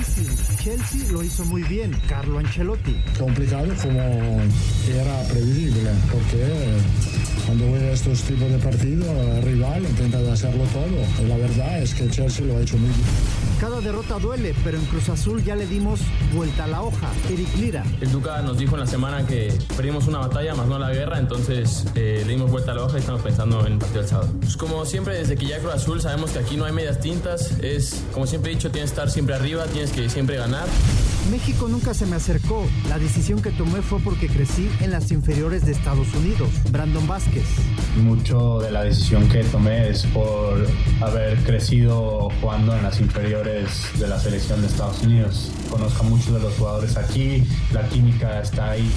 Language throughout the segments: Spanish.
difícil. Chelsea lo hizo muy bien, Carlo Ancelotti. Complicado como era previsible, porque cuando ve estos tipos de partidos, el rival intenta hacerlo todo. La verdad es que Chelsea lo ha hecho muy bien. Cada derrota duele, pero en Cruz Azul ya le dimos vuelta a la hoja. Eric Lira. El Duca nos dijo en la semana que perdimos una batalla, más no la guerra, entonces eh, le dimos vuelta a la hoja y estamos pensando en el partido del sábado. Pues como siempre, desde que ya Cruz Azul sabemos que aquí no hay medias tintas, es como siempre he dicho, tienes que estar siempre arriba, tienes que siempre ganar. México nunca se me acercó. La decisión que tomé fue porque crecí en las inferiores de Estados Unidos. Brandon Vázquez. Mucho de la decisión que tomé es por haber crecido jugando en las inferiores de la selección de Estados Unidos. Conozco a muchos de los jugadores aquí, la química está ahí.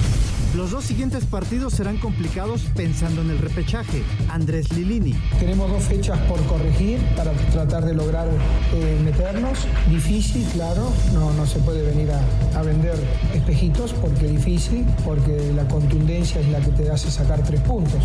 Los dos siguientes partidos serán complicados pensando en el repechaje. Andrés Lilini. Tenemos dos fechas por corregir para tratar de lograr eh, meternos. Difícil, claro, no, no se puede venir a, a vender espejitos porque difícil, porque la contundencia es la que te hace sacar tres puntos.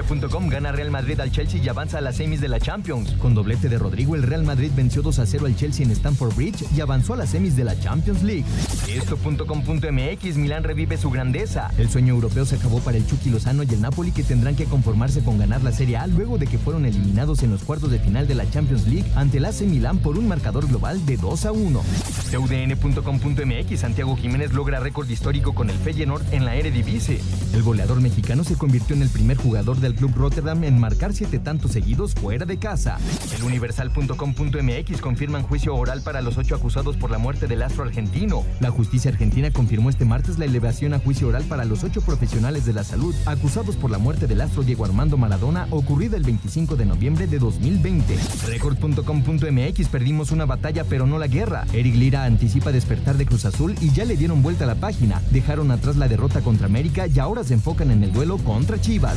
Cancha.com gana Real Madrid al Chelsea y avanza a las semis de la Champions. Con doblete de Rodrigo, el Real Madrid venció 2 a 0 al Chelsea en Stamford Bridge y avanzó a las semis de la Champions League. Esto.com.mx Milán revive su grandeza. El sueño europeo se acabó para el Chucky Lozano y el Napoli que tendrán que conformarse con ganar la Serie A luego de que fueron eliminados en los cuartos de final de la Champions League ante el AC Milán por un marcador global de 2 a 1. TUDN.com.mx Santiago Jiménez logra récord histórico con el Feyenoord en la Eredivisie. El goleador mexicano se convirtió en el primer jugador del club Rotterdam en marcar siete tantos seguidos fuera de casa. El Universal.com.mx confirman juicio oral para los ocho acusados por la muerte del astro argentino. La justicia argentina confirmó este martes la elevación a juicio oral para los ocho profesionales de la salud acusados por la muerte del astro Diego Armando Maradona ocurrida el 25 de noviembre de 2020. Record.com.mx perdimos una batalla pero no la guerra. Eric Lira anticipa despertar de Cruz Azul y ya le dieron vuelta a la página. Dejaron atrás la derrota contra América y ahora se enfocan en el duelo contra Chivas.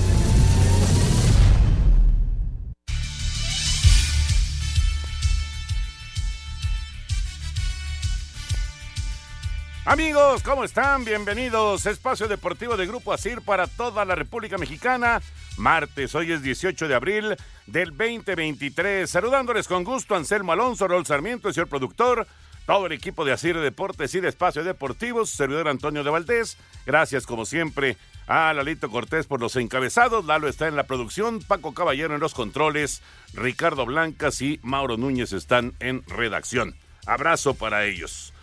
Amigos, ¿cómo están? Bienvenidos. Espacio Deportivo de Grupo Asir para toda la República Mexicana. Martes, hoy es 18 de abril del 2023. Saludándoles con gusto Anselmo Alonso, Rol Sarmiento, el señor productor, todo el equipo de Asir Deportes y de Espacio Deportivos, servidor Antonio de Valdés. Gracias, como siempre, a Lalito Cortés por los encabezados. Lalo está en la producción, Paco Caballero en los controles, Ricardo Blancas y Mauro Núñez están en redacción. Abrazo para ellos.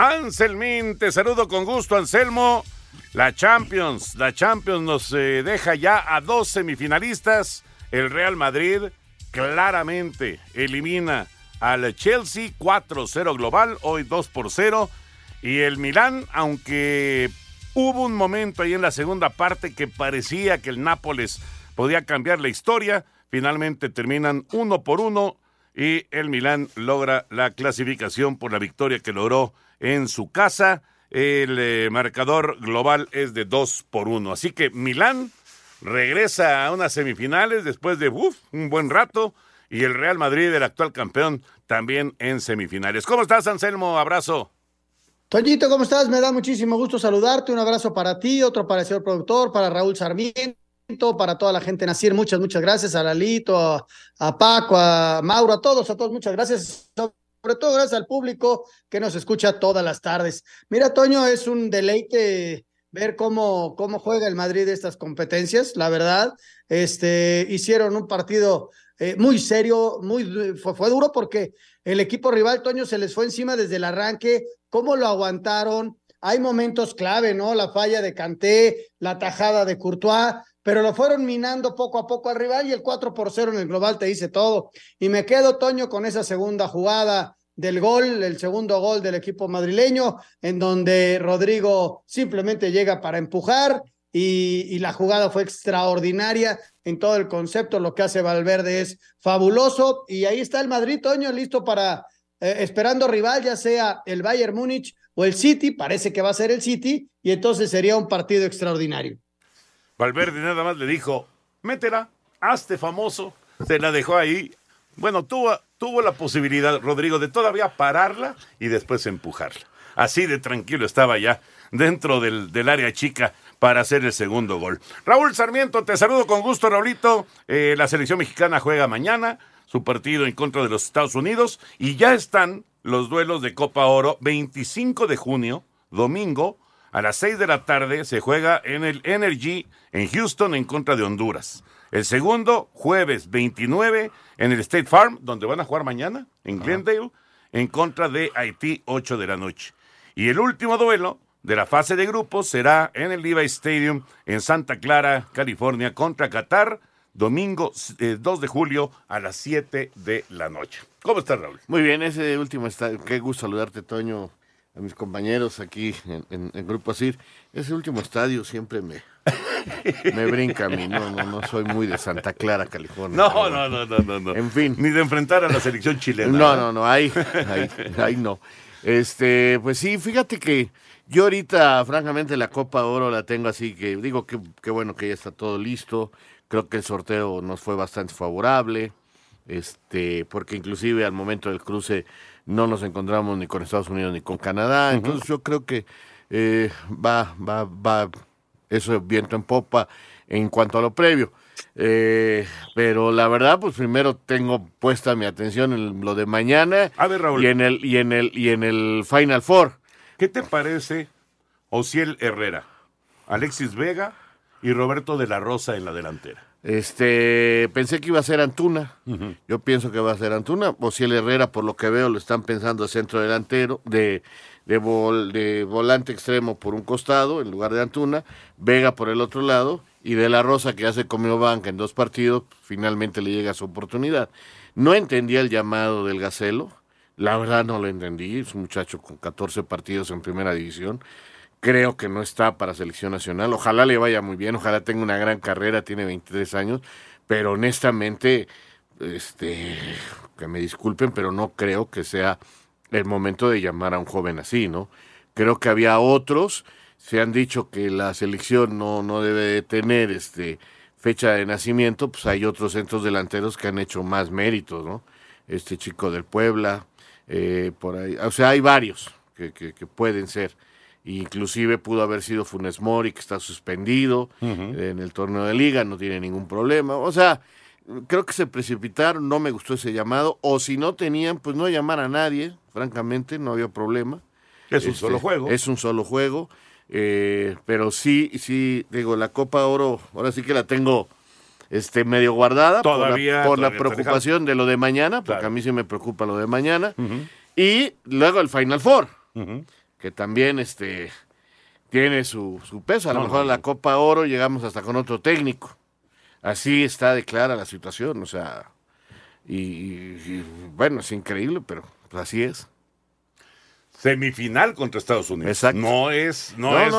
Anselmín, te saludo con gusto, Anselmo. La Champions, la Champions nos eh, deja ya a dos semifinalistas. El Real Madrid claramente elimina al Chelsea 4-0 global, hoy 2 por 0. Y el Milán, aunque hubo un momento ahí en la segunda parte que parecía que el Nápoles podía cambiar la historia, finalmente terminan uno por uno y el Milán logra la clasificación por la victoria que logró en su casa. El eh, marcador global es de 2 por 1. Así que Milán regresa a unas semifinales después de uf, un buen rato. Y el Real Madrid, el actual campeón, también en semifinales. ¿Cómo estás, Anselmo? Abrazo. Toñito, ¿cómo estás? Me da muchísimo gusto saludarte. Un abrazo para ti, otro para el señor productor, para Raúl Sarmiento, para toda la gente Nacir. Muchas, muchas gracias. A Lalito, a Paco, a Mauro, a todos, a todos, muchas gracias sobre todo gracias al público que nos escucha todas las tardes. Mira, Toño, es un deleite ver cómo, cómo juega el Madrid estas competencias, la verdad. Este, hicieron un partido eh, muy serio, muy, fue, fue, duro porque el equipo rival, Toño, se les fue encima desde el arranque, cómo lo aguantaron. Hay momentos clave, ¿no? La falla de Canté, la tajada de Courtois, pero lo fueron minando poco a poco al rival y el 4 por 0 en el global te dice todo. Y me quedo, Toño, con esa segunda jugada del gol, el segundo gol del equipo madrileño, en donde Rodrigo simplemente llega para empujar y, la jugada fue extraordinaria en todo el concepto. Lo que hace Valverde es fabuloso y ahí está el Madrid, Toño, listo para eh, esperando rival, ya sea el Bayern Múnich o el City. Parece que va a ser el City y entonces sería un partido extraordinario. Valverde nada más le dijo, métela, hazte famoso. Se la dejó ahí. Bueno, tuvo, la posibilidad, Rodrigo, de todavía pararla y después empujarla. Así de tranquilo estaba ya dentro del, del área chica para hacer el segundo gol. Raúl Sarmiento, te saludo con gusto, Raulito. Eh, la selección mexicana juega mañana su partido en contra de los Estados Unidos y ya están los duelos de Copa Oro 25 de junio, domingo, a las 6 de la tarde se juega en el Energy en Houston en contra de Honduras. El segundo, jueves 29, en el State Farm, donde van a jugar mañana, en Glendale, en contra de Haití, 8 de la noche. Y el último duelo, de la fase de grupos será en el Levi Stadium en Santa Clara, California, contra Qatar, domingo 2 eh, de julio a las 7 de la noche. ¿Cómo estás, Raúl? Muy bien, ese último está. Qué gusto saludarte, Toño, a mis compañeros aquí en, el Grupo Asir. Ese último estadio siempre me, me brinca a mí. No, no, no soy muy de Santa Clara, California. No, no, no, no, no, En fin. Ni de enfrentar a la selección chilena. No, no, no, ahí, ahí, ahí no. Este, pues sí, fíjate que yo ahorita, francamente, la Copa Oro la tengo así que digo que, que bueno que ya está todo listo. Creo que el sorteo nos fue bastante favorable, este, porque inclusive al momento del cruce no nos encontramos ni con Estados Unidos ni con Canadá. Entonces yo creo que eh, va, va, va eso viento en popa en cuanto a lo previo. Eh, pero la verdad, pues primero tengo puesta mi atención en lo de mañana a ver, Raúl. y en el y en el y en el Final Four. ¿Qué te parece Ociel Herrera, Alexis Vega y Roberto de la Rosa en la delantera? Este, pensé que iba a ser Antuna. Yo pienso que va a ser Antuna. Ociel Herrera, por lo que veo, lo están pensando de centro delantero, de, de, de volante extremo por un costado en lugar de Antuna. Vega por el otro lado. Y de la Rosa, que hace comió banca en dos partidos, finalmente le llega su oportunidad. No entendía el llamado del Gacelo la verdad no lo entendí, es un muchacho con 14 partidos en primera división. Creo que no está para selección nacional. Ojalá le vaya muy bien, ojalá tenga una gran carrera, tiene 23 años, pero honestamente, este, que me disculpen, pero no creo que sea el momento de llamar a un joven así, ¿no? Creo que había otros, se han dicho que la selección no, no debe tener este fecha de nacimiento, pues hay otros centros delanteros que han hecho más méritos, ¿no? Este chico del Puebla, eh, por ahí, o sea, hay varios que, que, pueden ser. Inclusive pudo haber sido Funes Mori, que está suspendido en el torneo de liga, no tiene ningún problema. O sea, creo que se precipitaron, no me gustó ese llamado, o si no tenían, pues no llamar a nadie, francamente, no había problema. Es un solo este, juego. Es un solo juego, eh, pero sí, sí, digo, la Copa Oro, ahora sí que la tengo este medio guardada todavía, por la, preocupación de lo de mañana, porque a mí sí me preocupa lo de mañana. Y luego el Final Four, que también este tiene su, su peso. A lo mejor en la Copa Oro llegamos hasta con otro técnico. Así está de clara la situación, o sea, y, bueno, es increíble, pero pues así es semifinal contra Estados Unidos. Exacto. No es, no, es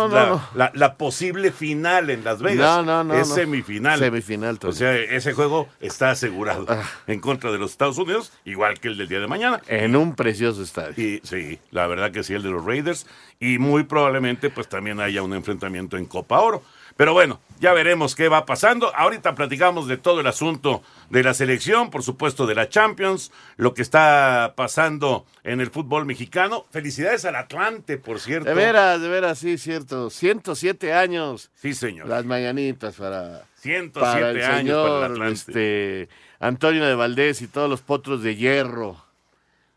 la, posible final en Las Vegas. No, no, no. Es semifinal. Semifinal. O sea, ese juego está asegurado ah. en contra de los Estados Unidos, igual que el del día de mañana. En un precioso estadio. Y, sí, la verdad que sí, el de los Raiders. Y muy probablemente pues también haya un enfrentamiento en Copa Oro. Pero bueno, ya veremos qué va pasando. Ahorita platicamos de todo el asunto de la selección, por supuesto de la Champions, lo que está pasando en el fútbol mexicano. Felicidades al Atlante, por cierto. De veras, de veras, sí, cierto. 107 años. Sí, señor. Las mañanitas para, 107 años para el Atlante. Este, Antonio de Valdés y todos los potros de hierro.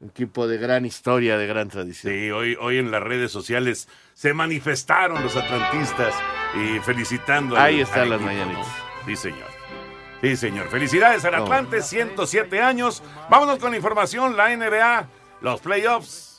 Un equipo de gran historia, de gran tradición. Sí, hoy, hoy en las redes sociales se manifestaron los atlantistas y felicitando. Ahí están las mañanitas. Sí, señor. Sí, señor. Felicidades al Atlante, 107 años. Vámonos con información, la NBA, los playoffs.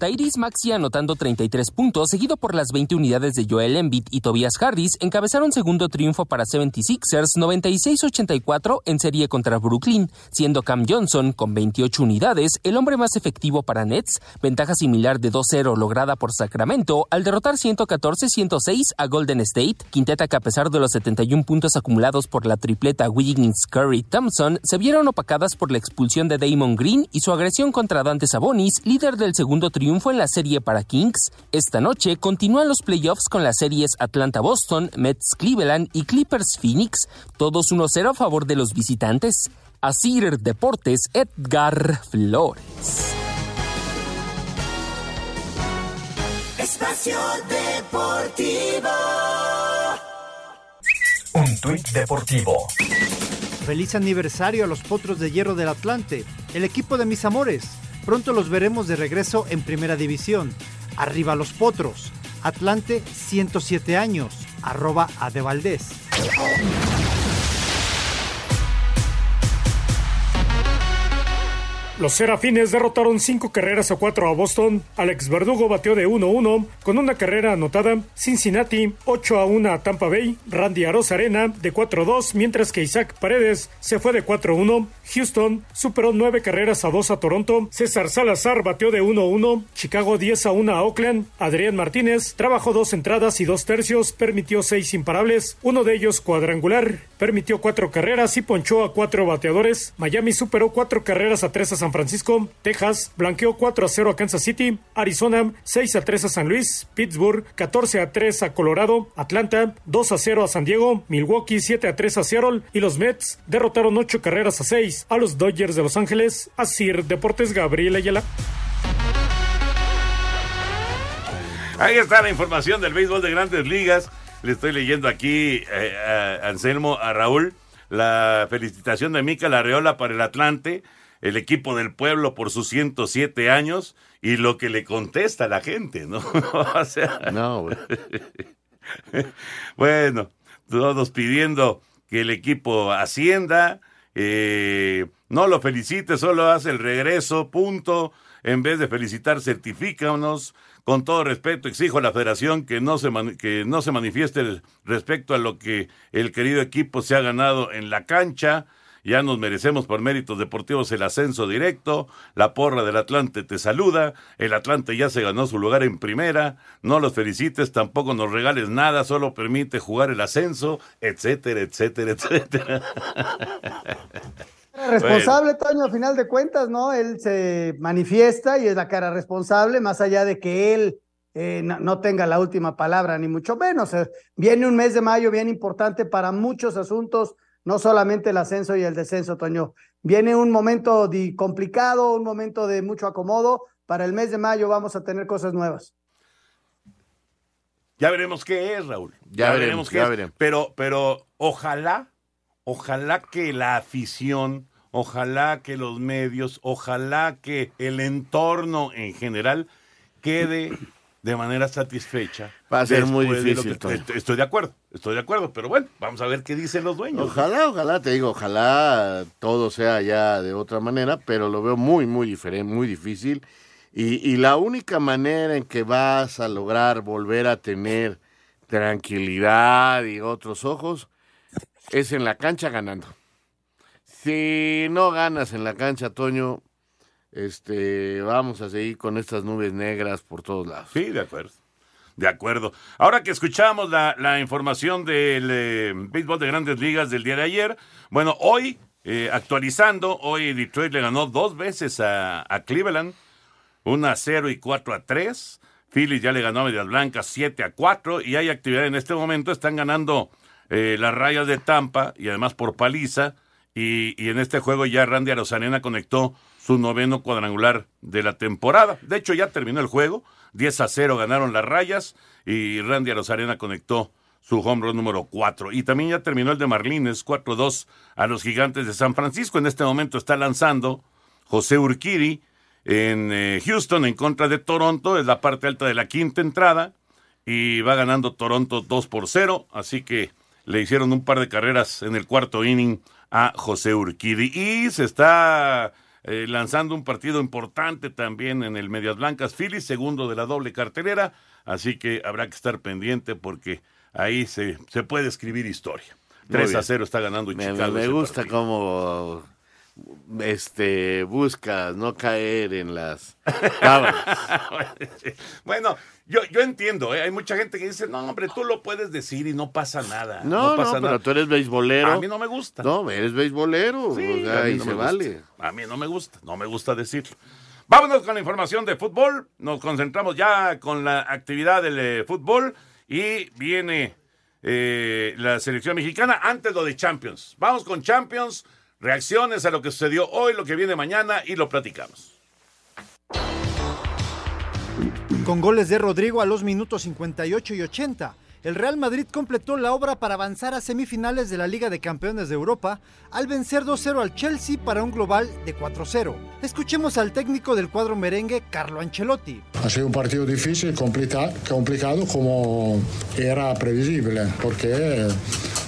Tyrese Maxi anotando 33 puntos, seguido por las 20 unidades de Joel Embiid y Tobias Harris, encabezaron segundo triunfo para 76ers 96-84 en serie contra Brooklyn, siendo Cam Johnson, con 28 unidades, el hombre más efectivo para Nets, ventaja similar de 2-0 lograda por Sacramento al derrotar 114-106 a Golden State, quinteta que a pesar de los 71 puntos acumulados por la tripleta Wiggins, Curry, Thompson, se vieron opacadas por la expulsión de Damon Green y su agresión contra Dante Sabonis, líder del segundo triunfo en la serie para Kings. Esta noche continúan los playoffs con las series Atlanta-Boston, Mets-Cleveland y Clippers-Phoenix, todos 1-0 a favor de los visitantes. Asir Deportes, Edgar Flores. Espacio Deportivo. Un tuit deportivo. Feliz aniversario a los Potros de Hierro del Atlante, el equipo de mis amores. Pronto los veremos de regreso en Primera División. Arriba los Potros. Atlante 107 años. Arroba a de Valdés. Los Serafines derrotaron cinco carreras a cuatro a Boston. Alex Verdugo batió de 1-1 con una carrera anotada. Cincinnati 8 a 1 a Tampa Bay. Randy Arena de 4-2, mientras que Isaac Paredes se fue de 4-1. Houston superó nueve carreras a 2 a Toronto. César Salazar batió de 1-1. Chicago 10 a 1 a Oakland. Adrián Martínez trabajó dos entradas y dos tercios, permitió seis imparables, uno de ellos cuadrangular. Permitió cuatro carreras y ponchó a cuatro bateadores. Miami superó cuatro carreras a tres a San Francisco. Texas blanqueó 4 a 0 a Kansas City. Arizona 6 a 3 a San Luis. Pittsburgh 14 a 3 a Colorado. Atlanta 2 a 0 a San Diego. Milwaukee 7 a 3 a Seattle. Y los Mets derrotaron 8 carreras a 6 a los Dodgers de Los Ángeles. Sir Deportes Gabriel Ayala. Ahí está la información del béisbol de grandes ligas. Le estoy leyendo aquí eh, a Anselmo, a Raúl, la felicitación de Mica Larreola para el Atlante, el equipo del pueblo por sus 107 años y lo que le contesta la gente, ¿no? o sea, no, bueno, todos pidiendo que el equipo ascienda, eh, no lo felicite, solo hace el regreso, punto. En vez de felicitar, certifícanos. Con todo respeto, exijo a la federación que no, se que no se manifieste respecto a lo que el querido equipo se ha ganado en la cancha. Ya nos merecemos por méritos deportivos el ascenso directo. La porra del Atlante te saluda. El Atlante ya se ganó su lugar en primera. No los felicites, tampoco nos regales nada, solo permite jugar el ascenso, etcétera, etcétera, etcétera. Responsable, Toño, al final de cuentas, ¿no? Él se manifiesta y es la cara responsable, más allá de que él eh, no, tenga la última palabra, ni mucho menos. Eh, viene un mes de mayo bien importante para muchos asuntos, no solamente el ascenso y el descenso, Toño. Viene un momento complicado, un momento de mucho acomodo. Para el mes de mayo vamos a tener cosas nuevas. Ya veremos qué es, Raúl. Ya, veremos, qué ya Veremos. Pero, pero ojalá, ojalá que la afición ojalá que los medios, ojalá que el entorno en general quede de manera satisfecha. Va a ser muy difícil. estoy de acuerdo, estoy de acuerdo, pero bueno, vamos a ver qué dicen los dueños. Ojalá, ojalá, te digo, ojalá todo sea ya de otra manera, pero lo veo muy, muy diferente, muy difícil. Y, y la única manera en que vas a lograr volver a tener tranquilidad y otros ojos es en la cancha ganando si no ganas en la cancha, Toño, este, vamos a seguir con estas nubes negras por todos lados. Sí, de acuerdo. De acuerdo. Ahora que escuchamos la, información del eh, béisbol de grandes ligas del día de ayer, bueno, hoy, eh, actualizando, hoy Detroit le ganó dos veces a, Cleveland, una a 0 y 4 a 3. Phillies ya le ganó a Medias Blancas 7 a 4 y hay actividad en este momento. Están ganando eh, las rayas de Tampa y además por paliza y, en este juego ya Randy Arozarena conectó su noveno cuadrangular de la temporada. De hecho, ya terminó el juego. 10 a 0 ganaron las rayas y Randy Arozarena conectó su home número 4. Y también ya terminó el de Marlines, 4-2 a los gigantes de San Francisco. En este momento está lanzando José Urquiri en eh, Houston en contra de Toronto. Es la parte alta de la quinta entrada. Y va ganando Toronto 2 por 0. Así que le hicieron un par de carreras en el cuarto inning a José Urquidi. Y se está eh, lanzando un partido importante también en el Medias Blancas Phillies, segundo de la doble cartelera, así que habrá que estar pendiente porque ahí se, se puede escribir historia. 3 a 0 está ganando me, Chicago. Me gusta cómo este buscas no caer en las bueno, yo, yo entiendo, ¿eh? hay mucha gente que dice, no, hombre, tú lo puedes decir y no pasa nada. No, no, pasa no nada. pero tú eres beisbolero. A mí no me gusta. No, eres beisbolero. Sí, o sea, a mí y no se gusta. vale. A mí no me gusta, no me gusta decirlo. Vámonos con la información de fútbol. Nos concentramos ya con la actividad del eh, fútbol y viene eh, la selección mexicana antes lo de Champions. Vamos con Champions, reacciones a lo que sucedió hoy, lo que viene mañana y lo platicamos. Con goles de Rodrigo a los minutos 58 y 80, el Real Madrid completó la obra para avanzar a semifinales de la Liga de Campeones de Europa al vencer 2-0 al Chelsea para un global de 4-0. Escuchemos al técnico del cuadro merengue, Carlo Ancelotti. Ha sido un partido difícil, complica- complicado como era previsible, porque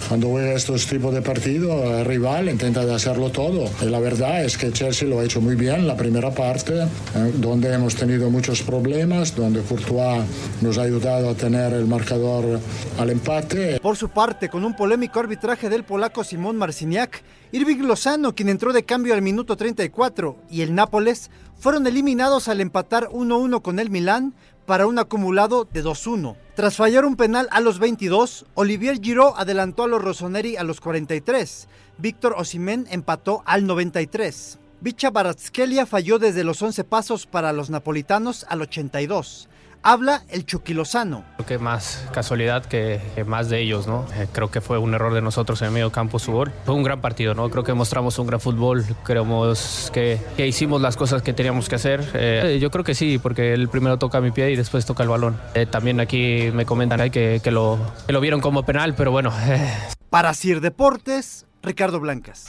cuando juega estos tipos de partidos, el rival intenta de hacerlo todo. Y la verdad es que Chelsea lo ha hecho muy bien la primera parte, eh, donde hemos tenido muchos problemas, donde Courtois nos ha ayudado a tener el marcador al empate. Por su parte, con un polémico arbitraje del polaco Simón Marciniak, Irving Lozano, quien entró de cambio al minuto 34, y el Nápoles fueron eliminados al empatar 1-1 con el Milán para un acumulado de 2-1. Tras fallar un penal a los 22, Olivier Giroud adelantó a los Rossoneri a los 43. Víctor Osimhen empató al 93. Bicha Baratskelia falló desde los 11 pasos para los napolitanos al 82. Habla el Chucky Lozano. Creo que más casualidad que, que más de ellos, ¿no? Eh, creo que fue un error de nosotros en el medio campo su gol. Fue un gran partido, ¿no? Creo que mostramos un gran fútbol, creemos que, que hicimos las cosas que teníamos que hacer. Eh, yo creo que sí, porque el primero toca mi pie y después toca el balón. Eh, también aquí me comentan ahí que, que, lo, que lo vieron como penal, pero bueno. eh, Para Sir Deportes, Ricardo Blancas.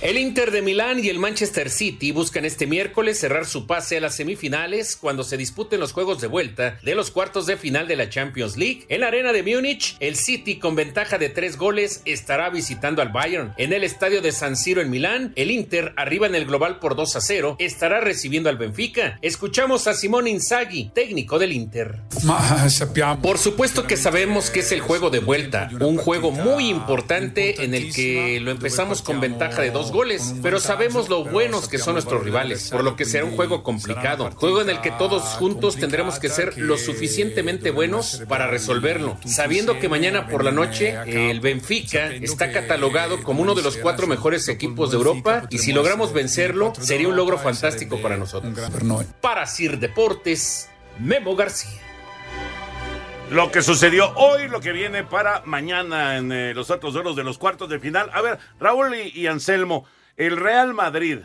El Inter de Milán y el Manchester City buscan este miércoles cerrar su pase a las semifinales cuando se disputen los juegos de vuelta de los cuartos de final de la Champions League. En la arena de Múnich, el City con ventaja de tres goles estará visitando al Bayern. En el estadio de San Siro en Milán, el Inter, arriba en el global por 2 a 0, estará recibiendo al Benfica. Escuchamos a Simón Inzaghi, técnico del Inter. Por supuesto que sabemos que es el juego de vuelta, un juego muy importante en el que lo empezamos con ventaja de dos goles, pero sabemos lo buenos que son nuestros rivales, por lo que será un juego complicado, juego en el que todos juntos tendremos que ser lo suficientemente buenos para resolverlo, sabiendo que mañana por la noche el Benfica está catalogado como uno de los cuatro mejores equipos de Europa y si logramos vencerlo sería un logro fantástico para nosotros. Para Sir Deportes, Memo García. Lo que sucedió hoy, lo que viene para mañana en eh, los otros duelos de los cuartos de final. A ver, Raúl y, y Anselmo, el Real Madrid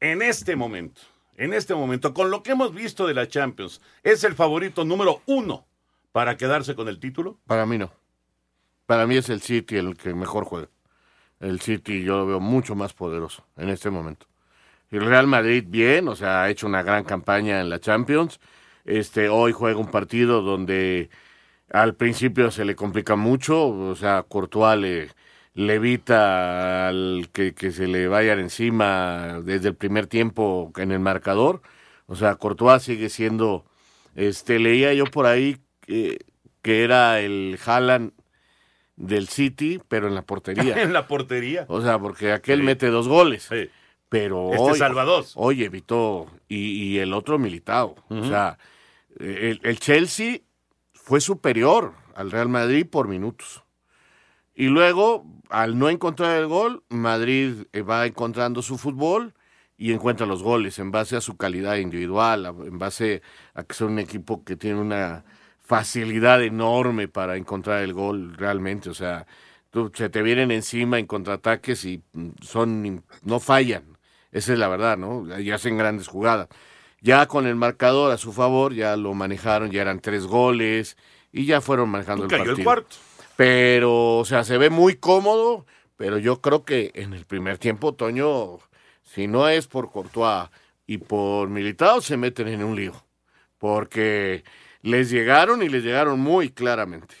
en este momento, en este momento, con lo que hemos visto de la Champions, ¿es el favorito número uno para quedarse con el título? Para mí no. Para mí es el City el que mejor juega. El City yo lo veo mucho más poderoso en este momento. El Real Madrid bien, o sea, ha hecho una gran campaña en la Champions. Este, hoy juega un partido donde al principio se le complica mucho, o sea, Courtois le, le evita al que, que se le vayan encima desde el primer tiempo en el marcador. O sea, Courtois sigue siendo, este, leía yo por ahí que, que era el Haaland del City, pero en la portería. en la portería. O sea, porque aquel mete dos goles. Sí. Pero Este hoy, salva dos. Hoy evitó. Y, y el otro militado. O sea, el, el Chelsea fue superior al Real Madrid por minutos. Y luego, al no encontrar el gol, Madrid eh, va encontrando su fútbol y encuentra los goles en base a su calidad individual, en base a que son un equipo que tiene una facilidad enorme para encontrar el gol realmente. O sea, se te vienen encima en contraataques y mm, son no fallan. Esa es la verdad, ¿no? Y hacen grandes jugadas. Ya con el marcador a su favor, ya lo manejaron, ya eran tres goles y ya fueron manejando el Cayó el partido. cuarto. Pero, o sea, se ve muy cómodo, pero yo creo que en el primer tiempo, Toño, si no es por Courtois y por Militao, se meten en un lío. Porque les llegaron y les llegaron muy claramente.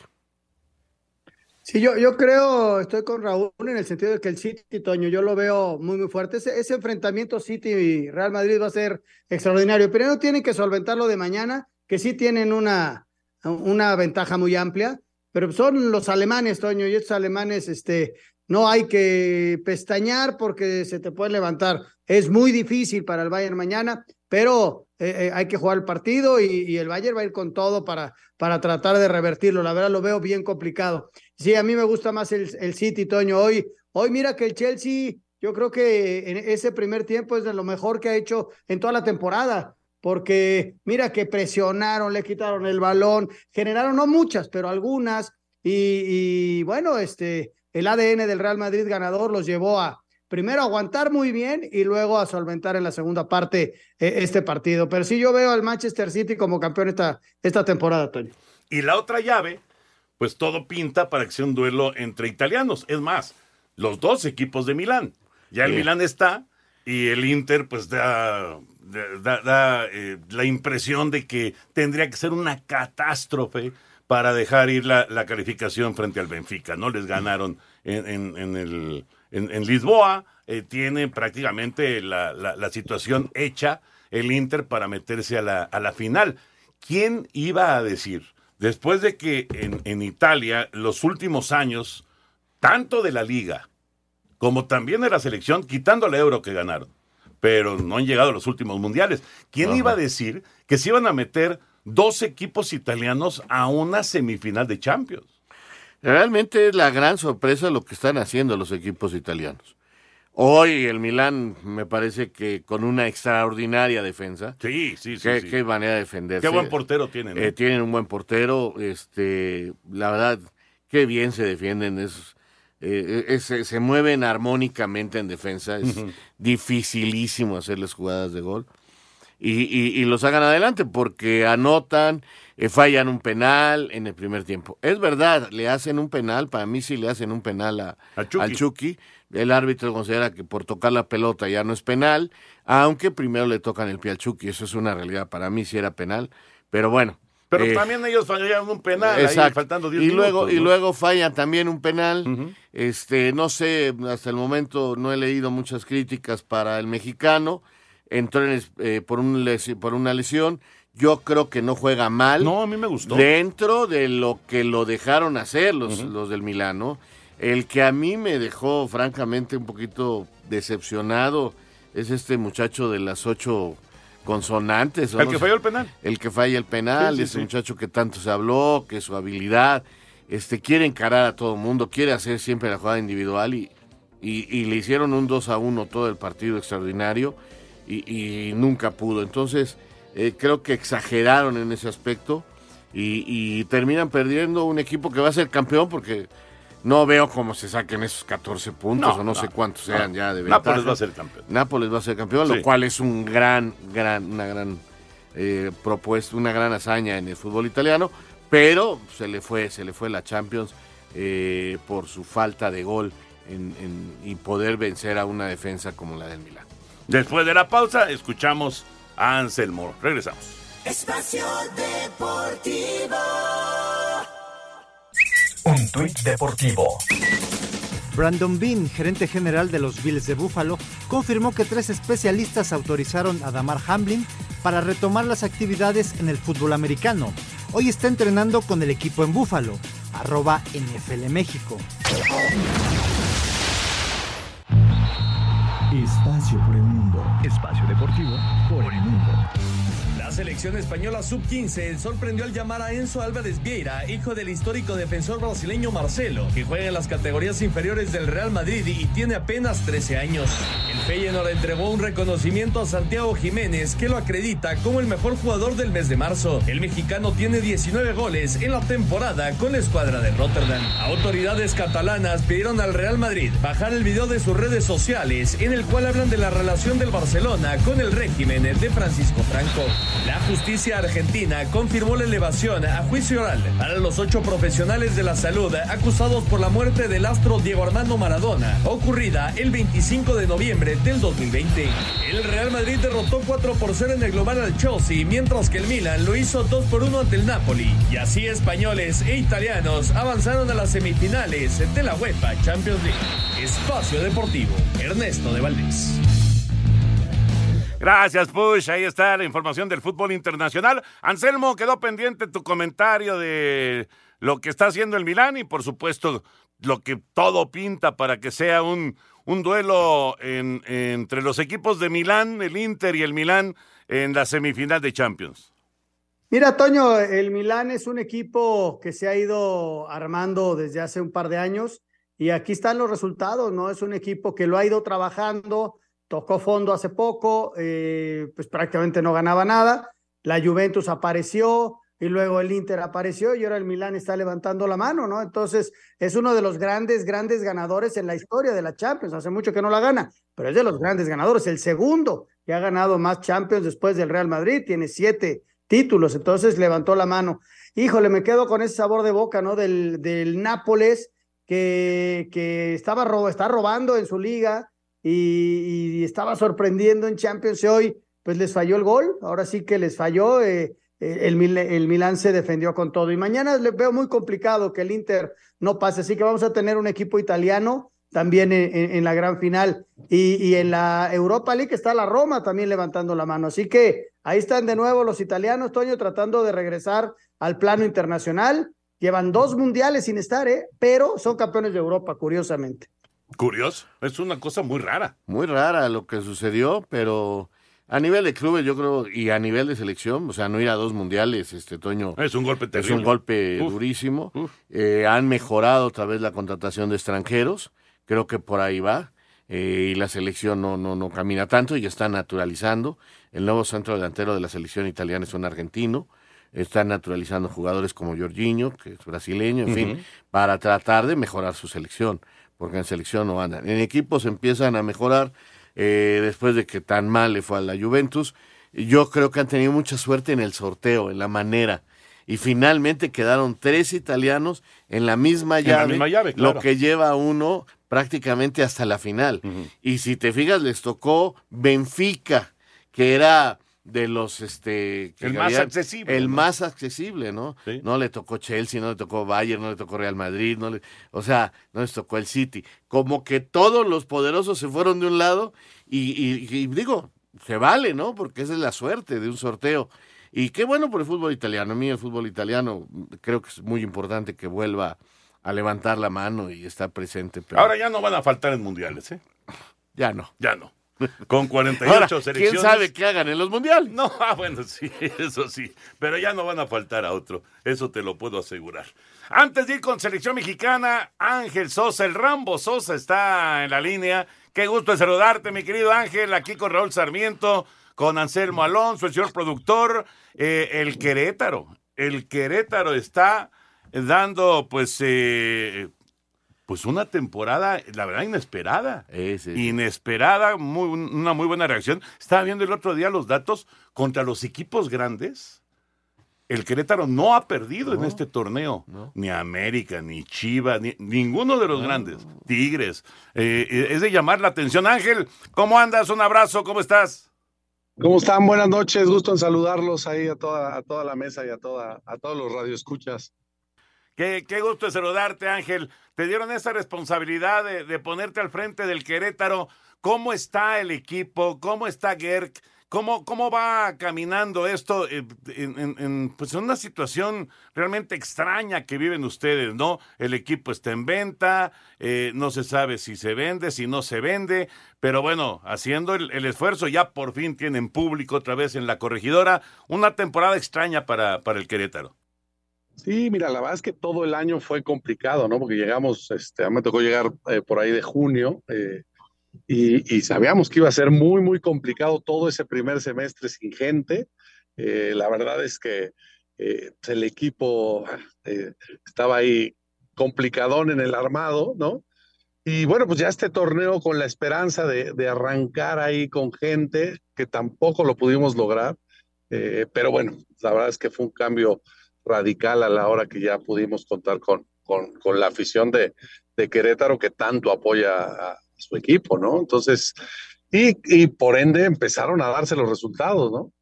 Sí, yo, yo creo, estoy con Raúl en el sentido de que el City, Toño, yo lo veo muy, muy fuerte. Ese, enfrentamiento City y Real Madrid va a ser extraordinario. Primero tienen que solventarlo de mañana, que sí tienen una, una ventaja muy amplia, pero son los alemanes, Toño, y estos alemanes, este, no hay que pestañear porque se te puede levantar. Es muy difícil para el Bayern mañana, pero eh, eh, hay que jugar el partido y, y, el Bayern va a ir con todo para, para tratar de revertirlo. La verdad lo veo bien complicado. Sí, a mí me gusta más el, el City, Toño. Hoy, hoy mira que el Chelsea, yo creo que en ese primer tiempo es de lo mejor que ha hecho en toda la temporada porque mira que presionaron, le quitaron el balón, generaron no muchas, pero algunas, y, bueno, este, el ADN del Real Madrid ganador los llevó a primero aguantar muy bien y luego a solventar en la segunda parte eh, este partido. Pero sí yo veo al Manchester City como campeón esta, esta temporada, Toño. Y la otra llave, pues todo pinta para que sea un duelo entre italianos. Es más, los dos equipos de Milán. Ya el Sí. Milán está y el Inter pues da, da, da, eh, la impresión de que tendría que ser una catástrofe para dejar ir la, la calificación frente al Benfica. No les ganaron en, en- en el, en, en Lisboa. eh, tiene prácticamente la, la- la situación hecha el Inter para meterse a la, a la final. ¿Quién iba a decir, después de que en, en Italia los últimos años, tanto de la liga como también de la selección, quitando el euro que ganaron, pero no han llegado a los últimos mundiales. ¿Quién Ajá. iba a decir que se iban a meter dos equipos italianos a una semifinal de Champions? Realmente es la gran sorpresa lo que están haciendo los equipos italianos. Hoy el Milán me parece que con una extraordinaria defensa. Sí, sí, sí. Qué, sí. qué manera de defenderse. Qué buen portero tienen. ¿no? Eh, tienen un buen portero. Este, la verdad, qué bien se defienden. Es, eh, es- se- mueven armónicamente en defensa. Es dificilísimo hacerles jugadas de gol. Y, y- y lo sacan adelante porque anotan, eh, fallan un penal en el primer tiempo. Es verdad, le hacen un penal, para mí sí le hacen un penal a, Chucky. al Chucky. El árbitro considera que por tocar la pelota ya no es penal, aunque primero le tocan el pie al Chucky. Eso es una realidad. Para mí sí era penal, pero bueno. Pero eh, también ellos fallaron un penal, ahí faltando 10 y luego minutos, y ¿no? luego fallan también un penal. Este, no sé, hasta el momento no he leído muchas críticas para el mexicano. Entró en eh, por un por una lesión. Yo creo que no juega mal. No, a mí me gustó. Dentro de lo que lo dejaron hacer los, los del Milano. El que a mí me dejó francamente un poquito decepcionado es este muchacho de las ocho consonantes. ¿o El no que falló el penal. el que falla el penal, Sí, sí, ese sí. muchacho que tanto se habló, que su habilidad, este quiere encarar a todo el mundo, quiere hacer siempre la jugada individual y, y, y le hicieron un 2 a 1 todo el partido extraordinario y, y nunca pudo. Entonces, eh, creo que exageraron en ese aspecto y terminan perdiendo un equipo que va a ser campeón porque no veo cómo se saquen esos 14 puntos No, o no, no, sé cuántos no. sean ya de ventaja. Nápoles va a ser campeón. Nápoles va a ser campeón, Sí. lo cual es un gran, gran, una gran eh, propuesta, una gran hazaña en el fútbol italiano, pero se le fue, se le fue la Champions eh, por su falta de gol en- en- y poder vencer a una defensa como la del Milán. Después de la pausa, escuchamos a Anselmo. Regresamos. Espacio Deportivo. Un tuit deportivo. Brandon Bean, gerente general de los Bills de Buffalo, confirmó que tres especialistas autorizaron a Damar Hamlin para retomar las actividades en el fútbol americano. Hoy está entrenando con el equipo en Buffalo, arroba NFL México. Espacio por el mundo. Espacio deportivo por el mundo. Selección española sub-15 sorprendió al llamar a Enzo Álvarez Vieira, hijo del histórico defensor brasileño Marcelo, que juega en las categorías inferiores del Real Madrid y tiene apenas 13 años. El Feyenoord entregó un reconocimiento a Santiago Jiménez, que lo acredita como el mejor jugador del mes de marzo. El mexicano tiene 19 goles en la temporada con la escuadra de Rotterdam. Autoridades catalanas pidieron al Real Madrid bajar el video de sus redes sociales en el cual hablan de la relación del Barcelona con el régimen de Francisco Franco. La justicia argentina confirmó la elevación a juicio oral para los ocho profesionales de la salud acusados por la muerte del astro Diego Armando Maradona, ocurrida el 25 de noviembre del 2020. El Real Madrid derrotó 4 por 0 en el global al Chelsea, mientras que el Milan lo hizo 2 por 1 ante el Napoli. Y así españoles e italianos avanzaron a las semifinales de la UEFA Champions League. Espacio Deportivo, Ernesto de Valdés. Gracias, Push. Ahí está la información del fútbol internacional. Anselmo, quedó pendiente tu comentario de lo que está haciendo el Milán y, por supuesto, lo que todo pinta para que sea un, un duelo entre los equipos de Milán, el Inter y el Milán en la semifinal de Champions. Mira, Toño, el Milán es un equipo que se ha ido armando desde hace un par de años y aquí están los resultados, ¿no? Es un equipo que lo ha ido trabajando tocó fondo hace poco, eh, pues prácticamente no ganaba nada. La Juventus apareció y luego el Inter apareció y ahora el Milán está levantando la mano, ¿no? Entonces es uno de los grandes, grandes ganadores en la historia de la Champions. Hace mucho que no la gana, pero es de los grandes ganadores. El segundo que ha ganado más Champions después del Real Madrid, tiene siete títulos, entonces levantó la mano. Híjole, me quedo con ese sabor de boca, ¿no? Del, del Nápoles que, que estaba está robando en su liga, y, estaba sorprendiendo en Champions y hoy pues les falló el gol, ahora sí que les falló, eh, eh, el, el Milán se defendió con todo. Y mañana le veo muy complicado que el Inter no pase, así que vamos a tener un equipo italiano también en, la gran final. Y, y, en la Europa League está la Roma también levantando la mano, así que ahí están de nuevo los italianos, Toño, tratando de regresar al plano internacional, llevan dos mundiales sin estar, ¿eh? pero son campeones de Europa, curiosamente. Curioso, es una cosa muy rara. Muy rara lo que sucedió, pero a nivel de clubes yo creo y a nivel de selección, o sea, no ir a dos mundiales, este Toño. Es un golpe terrible. Es un golpe durísimo. Eh, han mejorado otra vez la contratación de extranjeros, creo que por ahí va. Eh, y la selección no, no, no camina tanto y está naturalizando. El nuevo centro delantero de la selección italiana es un argentino. Están naturalizando jugadores como Jorginho, que es brasileño, en fin, para tratar de mejorar su selección porque en selección no andan. En equipos empiezan a mejorar eh, después de que tan mal le fue a la Juventus. Yo creo que han tenido mucha suerte en el sorteo, en la manera. Y finalmente quedaron tres italianos en la misma llave, lo que lleva a uno prácticamente hasta la final. Y si te fijas, les tocó Benfica, que era de los este el más accesible el más accesible no no le tocó Chelsea no le tocó Bayern no le tocó Real Madrid no le, o sea no les tocó el City. Como que todos los poderosos se fueron de un lado y, y, digo se vale no porque esa es la suerte de un sorteo. Y qué bueno por el fútbol italiano. A mí el fútbol italiano creo que es muy importante que vuelva a levantar la mano y estar presente ahora ya no van a faltar en mundiales eh ya no. Ya no con 48 selecciones. ¿Quién sabe qué hagan en los mundiales? No, ah, bueno, sí, eso sí. Pero ya no van a faltar a otro. Eso te lo puedo asegurar. Antes de ir con selección mexicana, Ángel Sosa, el Rambo Sosa está en la línea. Qué gusto saludarte, mi querido Ángel, aquí con Raúl Sarmiento, con Anselmo Alonso, el señor productor. Eh, el Querétaro, el Querétaro está dando, pues, eh, pues una temporada, la verdad, inesperada. Inesperada, muy, una muy buena reacción. Estaba viendo el otro día los datos contra los equipos grandes. El Querétaro no ha perdido en este torneo. Ni América, ni Chivas, ni ninguno de los grandes. Tigres. Eh, eh, es de llamar la atención. Ángel, ¿cómo andas? Un abrazo, ¿cómo estás? ¿Cómo están? Buenas noches. Gusto en saludarlos ahí a toda, a toda la mesa y a, toda, a todos los radioescuchas. Qué, qué gusto saludarte, Ángel. Te dieron esa responsabilidad de, ponerte al frente del Querétaro. ¿Cómo está el equipo? ¿Cómo está Gerk? ¿Cómo, ¿Cómo va caminando esto eh, en, pues en una situación realmente extraña que viven ustedes, ¿no? El equipo está en venta, eh, no se sabe si se vende, si no se vende, pero bueno, haciendo el, el, esfuerzo, ya por fin tienen público otra vez en la corregidora. Una temporada extraña para, para el Querétaro. Sí, mira, la verdad es que todo el año fue complicado, ¿no? Porque llegamos, este, a mí me tocó llegar eh, por ahí de junio eh, y, sabíamos que iba a ser muy, muy complicado todo ese primer semestre sin gente. Eh, la verdad es que el equipo estaba ahí complicadón en el armado, ¿no? Y bueno, pues ya este torneo con la esperanza de, de arrancar ahí con gente, que tampoco lo pudimos lograr. Pero bueno, la verdad es que fue un cambio radical a la hora que ya pudimos contar con, con, la afición de, de, Querétaro que tanto apoya a su equipo, ¿no? Entonces, y, y por ende empezaron a darse los resultados, ¿no?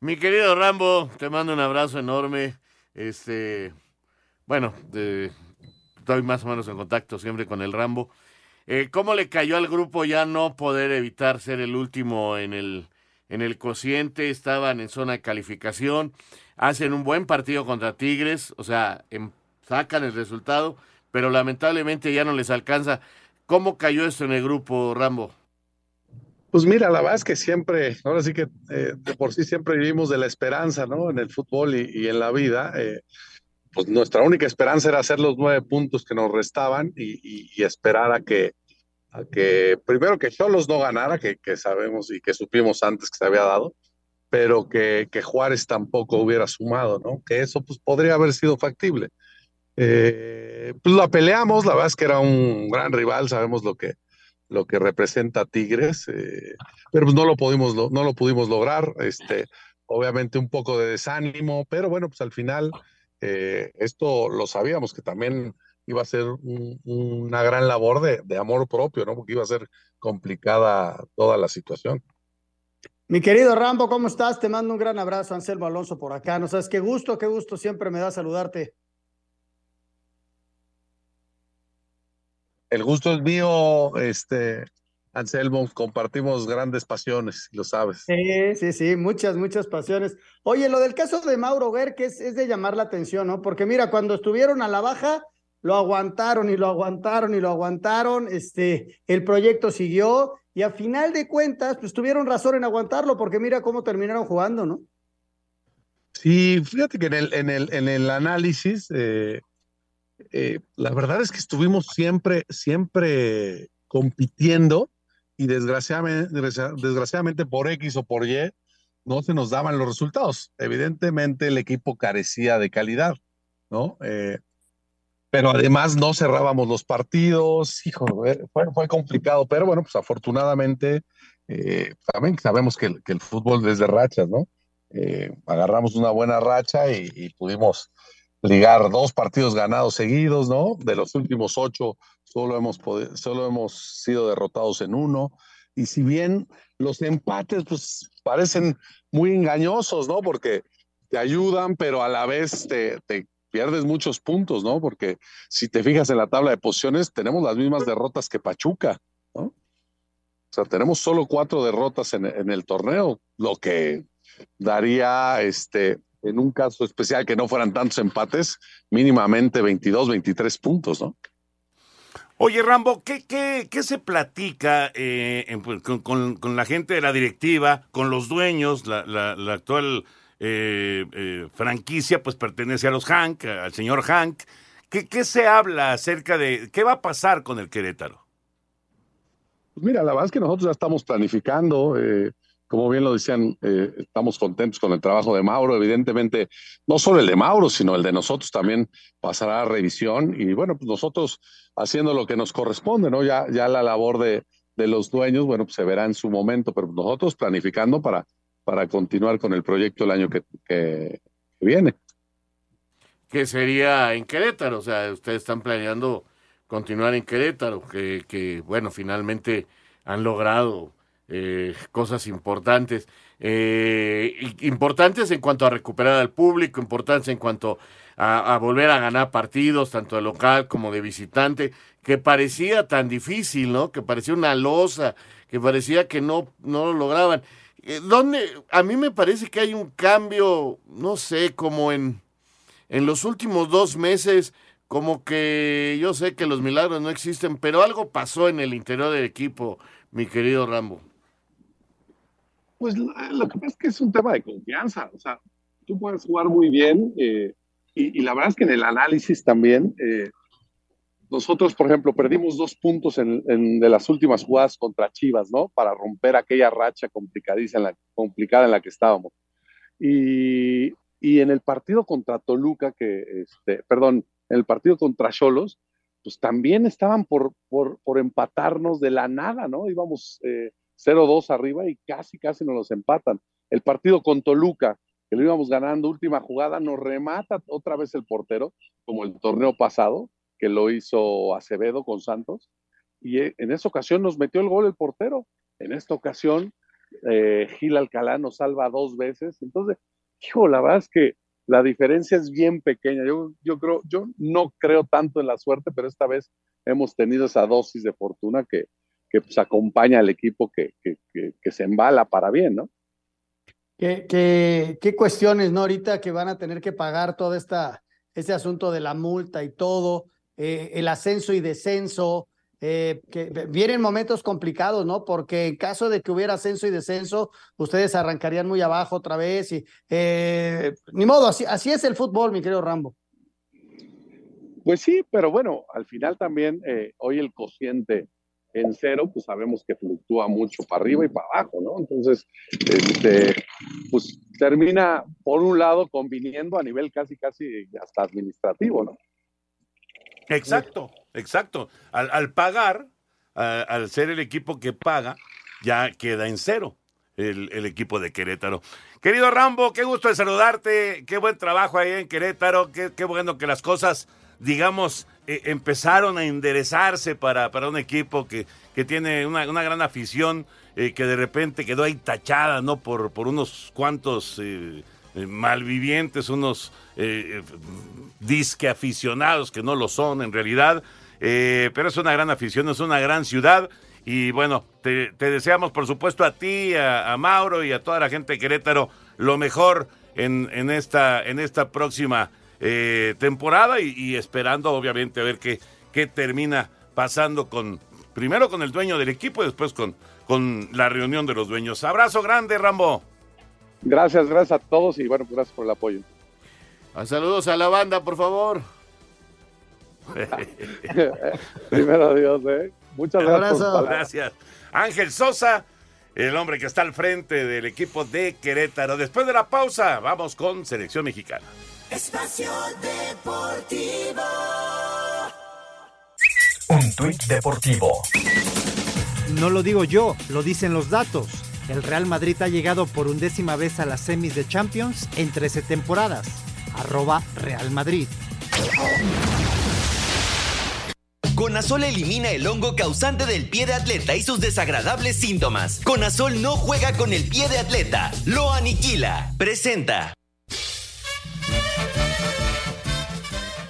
Mi querido Rambo, te mando un abrazo enorme. Este, bueno, estoy más o menos en contacto siempre con el Rambo. Eh, ¿Cómo le cayó al grupo ya no poder evitar ser el último en el, en el cociente? Estaban en zona de calificación, hacen un buen partido contra Tigres, o sea, em, sacan el resultado, pero lamentablemente ya no les alcanza. ¿Cómo cayó esto en el grupo, Rambo? Pues mira, la verdad es que siempre, ahora sí que eh, de por sí siempre vivimos de la esperanza, ¿no? En el fútbol y, en la vida. Eh, pues nuestra única esperanza era hacer los nueve puntos que nos restaban y, esperar a que, a que, primero que Cholos no ganara, que, que, sabemos y que supimos antes que se había dado, pero que, que, Juárez tampoco hubiera sumado, ¿no? Que eso pues podría haber sido factible. Eh, pues la peleamos, la verdad es que era un gran rival, sabemos lo que, lo que representa Tigres, eh, pero pues no lo pudimos, no lo pudimos lograr, este, obviamente un poco de desánimo, pero bueno, pues al final eh, esto lo sabíamos que también iba a ser una gran labor de, de, amor propio, ¿no? Porque iba a ser complicada toda la situación. Mi querido Rambo, ¿cómo estás? Te mando un gran abrazo, Anselmo Alonso, por acá. No sabes qué gusto, qué gusto siempre me da saludarte. El gusto es mío, este, Anselmo, compartimos grandes pasiones, lo sabes. Sí, sí, sí, muchas, muchas pasiones. Oye, lo del caso de Mauro Ver, que es, es, de llamar la atención, ¿no? Porque mira, cuando estuvieron a la baja, lo aguantaron y lo aguantaron y lo aguantaron, este, el proyecto siguió y a final de cuentas, pues tuvieron razón en aguantarlo, porque mira cómo terminaron jugando, ¿no? Sí, fíjate que en el, en el, en el análisis, eh, eh, la verdad es que estuvimos siempre, siempre compitiendo y desgraciadamente, desgraciadamente por X o por Y no se nos daban los resultados. Evidentemente el equipo carecía de calidad, ¿no? Eh, pero además no cerrábamos los partidos, hijo, eh, fue, complicado, pero bueno, pues afortunadamente también sabemos que, el fútbol es de rachas, ¿no? agarramos una buena racha y, pudimos ligar dos partidos ganados seguidos, ¿no? De los últimos ocho, solo hemos, solo hemos sido derrotados en uno. Y si bien los empates, pues parecen muy engañosos, ¿no? Porque te ayudan, pero a la vez te pierdes muchos puntos, ¿no? Porque si te fijas en la tabla de posiciones, tenemos las mismas derrotas que Pachuca, ¿no? O sea, tenemos solo cuatro derrotas en, en el torneo, lo que daría este, en un caso especial que no fueran tantos empates, mínimamente 22, 23 puntos, ¿no? Oye, Rambo, ¿qué, qué, qué se platica eh, pues, con, con, la gente de la directiva, con los dueños? La, la, actual eh, eh, franquicia pues pertenece a los Hank, al señor Hank. ¿Qué, ¿Qué se habla acerca de qué va a pasar con el Querétaro? Pues mira, la verdad es que nosotros ya estamos planificando. Eh, como bien lo decían, estamos contentos con el trabajo de Mauro. Evidentemente, no solo el de Mauro, sino el de nosotros también pasará a revisión. Y bueno, pues nosotros haciendo lo que nos corresponde, ¿no? Ya, ya la labor de, de los dueños, bueno, pues se verá en su momento, pero nosotros planificando para, para continuar con el proyecto el año que, viene. Que sería en Querétaro, o sea, ustedes están planeando continuar en Querétaro, que, que bueno, finalmente han logrado eh, cosas importantes. Eh, importantes en cuanto a recuperar al público, importantes en cuanto a, volver a ganar partidos, tanto de local como de visitante, que parecía tan difícil, ¿no? Que parecía una losa, que parecía que no, no lo lograban. Eh, donde a mí me parece que hay un cambio, no sé, como en, en los últimos dos meses, como que yo sé que los milagros no existen, pero algo pasó en el interior del equipo, mi querido Rambo. Pues lo que pasa es que es un tema de confianza. O sea, tú puedes jugar muy bien eh, y, la verdad es que en el análisis también, eh, nosotros, por ejemplo, perdimos dos puntos en, de las últimas jugadas contra Chivas, ¿no? Para romper aquella racha complicadísima en la, complicada en la que estábamos. Y, y en el partido contra Toluca, que, este, perdón, en el partido contra Cholos, pues también estaban por, por, por empatarnos de la nada, ¿no? Íbamos... Eh, 0-2 arriba y casi, casi nos los empatan. El partido con Toluca, que lo íbamos ganando, última jugada, nos remata otra vez el portero, como el torneo pasado, que lo hizo Acevedo con Santos. Y eh, en esa ocasión nos metió el gol el portero. En esta ocasión, eh, Gil Alcalá nos salva dos veces. Entonces, hijo, la verdad es que la diferencia es bien pequeña. Yo, yo creo, yo no creo tanto en la suerte, pero esta vez hemos tenido esa dosis de fortuna que, que pues, acompaña al equipo que, que, se embala para bien, ¿no? ¿Qué, qué, qué cuestiones, ¿no? Ahorita que van a tener que pagar todo esta, este asunto de la multa y todo, eh, el ascenso y descenso, eh, que vienen momentos complicados, ¿no? Porque en caso de que hubiera ascenso y descenso, ustedes arrancarían muy abajo otra vez y eh, ni modo, así, es el fútbol, mi querido Rambo. Pues sí, pero bueno, al final también hoy el cociente en cero, pues sabemos que fluctúa mucho para arriba y para abajo, ¿no? Entonces, este, pues termina, por un lado, conviniendo a nivel casi, casi hasta administrativo, ¿no? Exacto, exacto. Al, pagar, al ser el equipo que paga, ya queda en cero el, equipo de Querétaro. Querido Rambo, qué gusto de saludarte, qué buen trabajo ahí en Querétaro, qué, qué bueno que las cosas, digamos, eh, empezaron a enderezarse para, para un equipo que, que tiene una, una gran afición, eh, que de repente quedó ahí tachada, ¿no? Por, por unos cuantos... Eh, malvivientes, unos eh, disque aficionados que no lo son en realidad, eh, pero es una gran afición, es una gran ciudad. Y bueno, te, deseamos por supuesto a ti, a, Mauro y a toda la gente de Querétaro lo mejor en, esta, en esta próxima temporada y, esperando obviamente a ver qué, qué termina pasando con, primero con el dueño del equipo y después con, con la reunión de los dueños. Abrazo grande, Rambo. Gracias, gracias a todos y bueno, gracias por el apoyo. Ah, saludos a la banda, por favor. Primero Dios, ¿eh? Muchas gracias. Gracias. Ángel Sosa, el hombre que está al frente del equipo de Querétaro. Después de la pausa, vamos con Selección Mexicana. Espacio Deportivo. Un tuit deportivo. No lo digo yo, lo dicen los datos. El Real Madrid ha llegado por undécima vez a las semis de Champions en 13 temporadas. Arroba Real Madrid. Conazol elimina el hongo causante del pie de atleta y sus desagradables síntomas. Conazol no juega con el pie de atleta, lo aniquila. Presenta.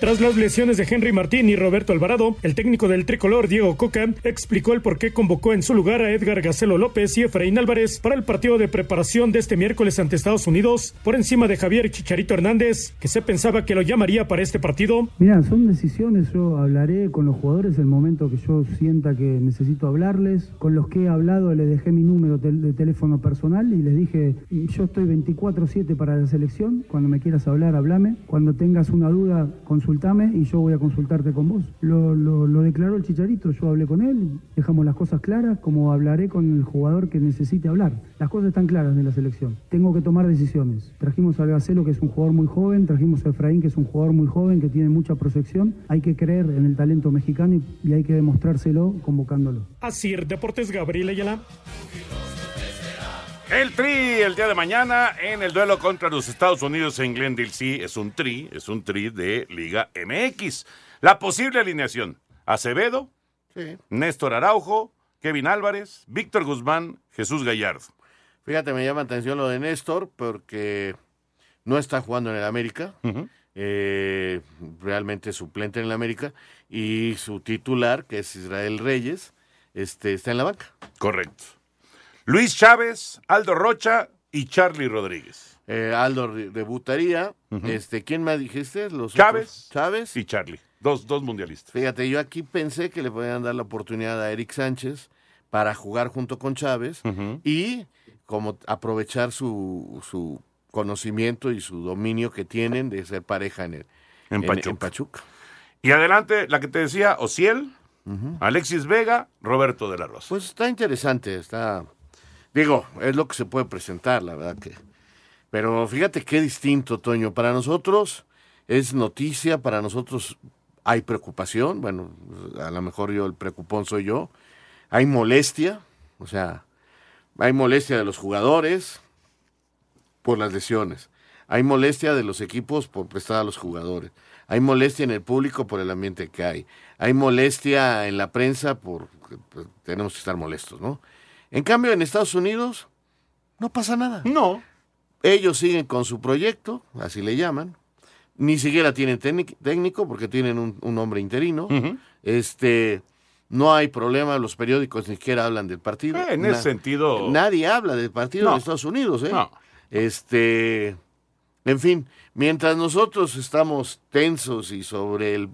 Tras las lesiones de Henry Martín y Roberto Alvarado, el técnico del tricolor Diego Coca explicó el por qué convocó en su lugar a Edgar Gacelo López y Efraín Álvarez para el partido de preparación de este miércoles ante Estados Unidos por encima de Javier Chicharito Hernández, que se pensaba que lo llamaría para este partido. Mira, son decisiones, yo hablaré con los jugadores el momento que yo sienta que necesito hablarles, con los que he hablado les dejé mi número de teléfono personal y les dije, yo estoy 24/7 para la selección, cuando me quieras hablar, hablame, cuando tengas una duda, consulta y yo voy a consultarte con vos. Lo, declaró el Chicharito, yo hablé con él, dejamos las cosas claras, como hablaré con el jugador que necesite hablar. Las cosas están claras en la selección. Tengo que tomar decisiones. Trajimos a Gacelo, que es un jugador muy joven, trajimos a Efraín, que es un jugador muy joven, que tiene mucha proyección. Hay que creer en el talento mexicano y, hay que demostrárselo convocándolo. Así, Deportes Gabriel Ayala. El Tri el día de mañana en el duelo contra los Estados Unidos en Glendale. Sí, es un Tri, es un Tri de Liga MX. La posible alineación: Acevedo, Néstor Araujo, Kevin Álvarez, Víctor Guzmán, Jesús Gallardo. Fíjate, me llama atención lo de Néstor porque no está jugando en el América. Eh, realmente suplente en el América. Y su titular, que es Israel Reyes, este, está en la banca. Correcto. Luis Chávez, Aldo Rocha y Charlie Rodríguez. Eh, Aldo debutaría. este, ¿Quién me dijiste? Los Chávez. Chávez. Y Charlie. Dos, dos mundialistas. Fíjate, yo aquí pensé que le podían dar la oportunidad a Eric Sánchez para jugar junto con Chávez y como aprovechar su, su conocimiento y su dominio que tienen de ser pareja en, el, en, Pachuca. Y adelante, la que te decía, Ociel, Alexis Vega, Roberto de la Rosa. Pues está interesante, está Digo, es lo que se puede presentar, la verdad que. Pero fíjate qué distinto, Toño. Para nosotros es noticia, para nosotros hay preocupación. Bueno, a lo mejor yo el preocupón soy yo. Hay molestia, o sea, Hay molestia de los jugadores por las lesiones. Hay molestia de los equipos por prestar a los jugadores. Hay molestia en el público por el ambiente que hay. Hay molestia en la prensa por pues, tenemos que estar molestos, ¿no? En cambio, en Estados Unidos no pasa nada. No. Ellos siguen con su proyecto, así le llaman. Ni siquiera tienen técnico porque tienen un, hombre interino. Este no hay problema, los periódicos ni siquiera hablan del partido. Eh, en ese sentido. Nadie habla del partido en Estados Unidos, ¿eh? No. Este. En fin, mientras nosotros estamos tensos y sobre el.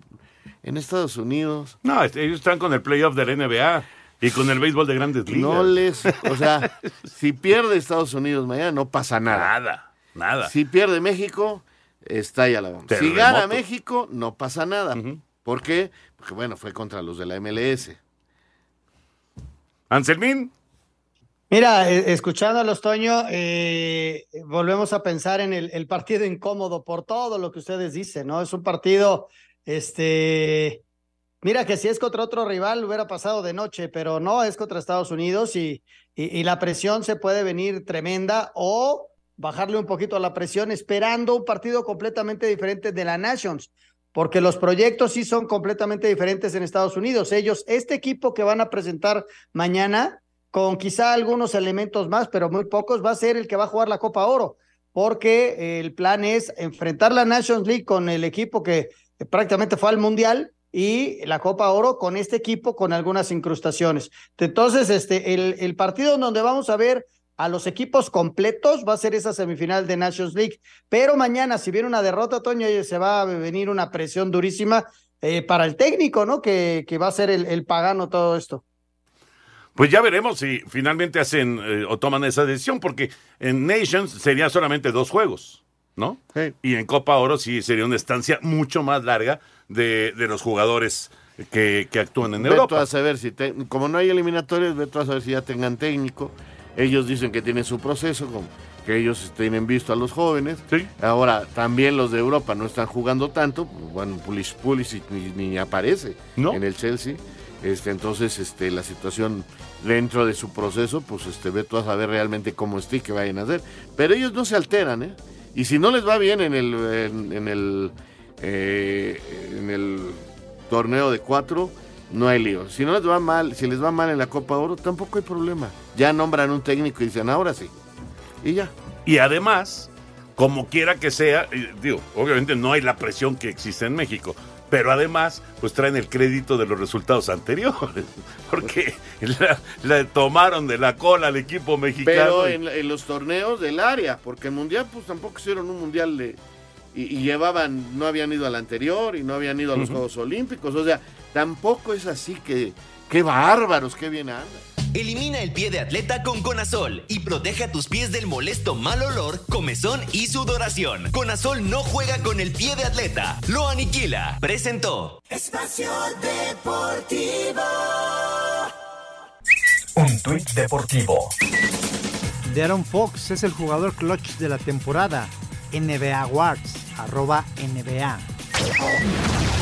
En Estados Unidos. No, ellos están con el playoff de la NBA y con el béisbol de grandes ligas. No les. O sea, si pierde Estados Unidos mañana, no pasa nada. Nada, nada. Si pierde México, estalla la bomba. Si gana México, no pasa nada. ¿Por qué? Porque, bueno, fue contra los de la MLS. Anselmín. Mira, e, escuchándolos, Toño, eh, volvemos a pensar en el, partido incómodo por todo lo que ustedes dicen, ¿no? Es un partido, este, mira que si es contra otro rival hubiera pasado de noche, pero no, es contra Estados Unidos y, y, la presión se puede venir tremenda o bajarle un poquito a la presión esperando un partido completamente diferente de la Nations porque los proyectos sí son completamente diferentes en Estados Unidos. Ellos, este equipo que van a presentar mañana, con quizá algunos elementos más, pero muy pocos, va a ser el que va a jugar la Copa Oro, porque el plan es enfrentar la Nations League con el equipo que prácticamente fue al Mundial y la Copa Oro con este equipo con algunas incrustaciones. Entonces, este, el, el partido donde vamos a ver a los equipos completos va a ser esa semifinal de Nations League. Pero mañana, si viene una derrota, Toño, se va a venir una presión durísima eh, para el técnico, ¿no? Que, que va a ser el, pagano todo esto. Pues ya veremos si finalmente hacen eh, o toman esa decisión, porque en Nations sería solamente dos juegos, ¿no? Y en Copa Oro sí sería una estancia mucho más larga de, de los jugadores que, que actúan en Europa. a saber si, como no hay eliminatorios, veto a saber si ya tengan técnico ellos dicen que tienen su proceso, que ellos tienen visto a los jóvenes. Ahora, también los de Europa no están jugando tanto. Bueno, Pulisic, ni, aparece en el Chelsea. Este, entonces, este, la situación dentro de su proceso, pues este, ve tú a saber realmente cómo está y qué vayan a hacer. Pero ellos no se alteran, ¿eh? Y si no les va bien en el, en, el, eh, en el torneo de cuatro, no hay lío. Si no les va mal, si les va mal en la Copa Oro, tampoco hay problema. Ya nombran un técnico y dicen, ahora sí. Y ya. Y además, como quiera que sea, digo, obviamente no hay la presión que existe en México, pero además, pues traen el crédito de los resultados anteriores, porque le tomaron de la cola al equipo mexicano. Pero en, los torneos del área, porque el mundial, pues tampoco hicieron un mundial de. Y, llevaban, no habían ido al anterior y no habían ido a los Juegos Olímpicos, o sea, Tampoco es así que. ¡Qué bárbaros! ¡Qué bien anda! Elimina el pie de atleta con Conazol y protege a tus pies del molesto mal olor, comezón y sudoración. Conazol no juega con el pie de atleta, lo aniquila. Presentó. Espacio Deportivo. Un tuit deportivo. Darren Fox es el jugador clutch de la temporada. NBA Awards, arroba NBA.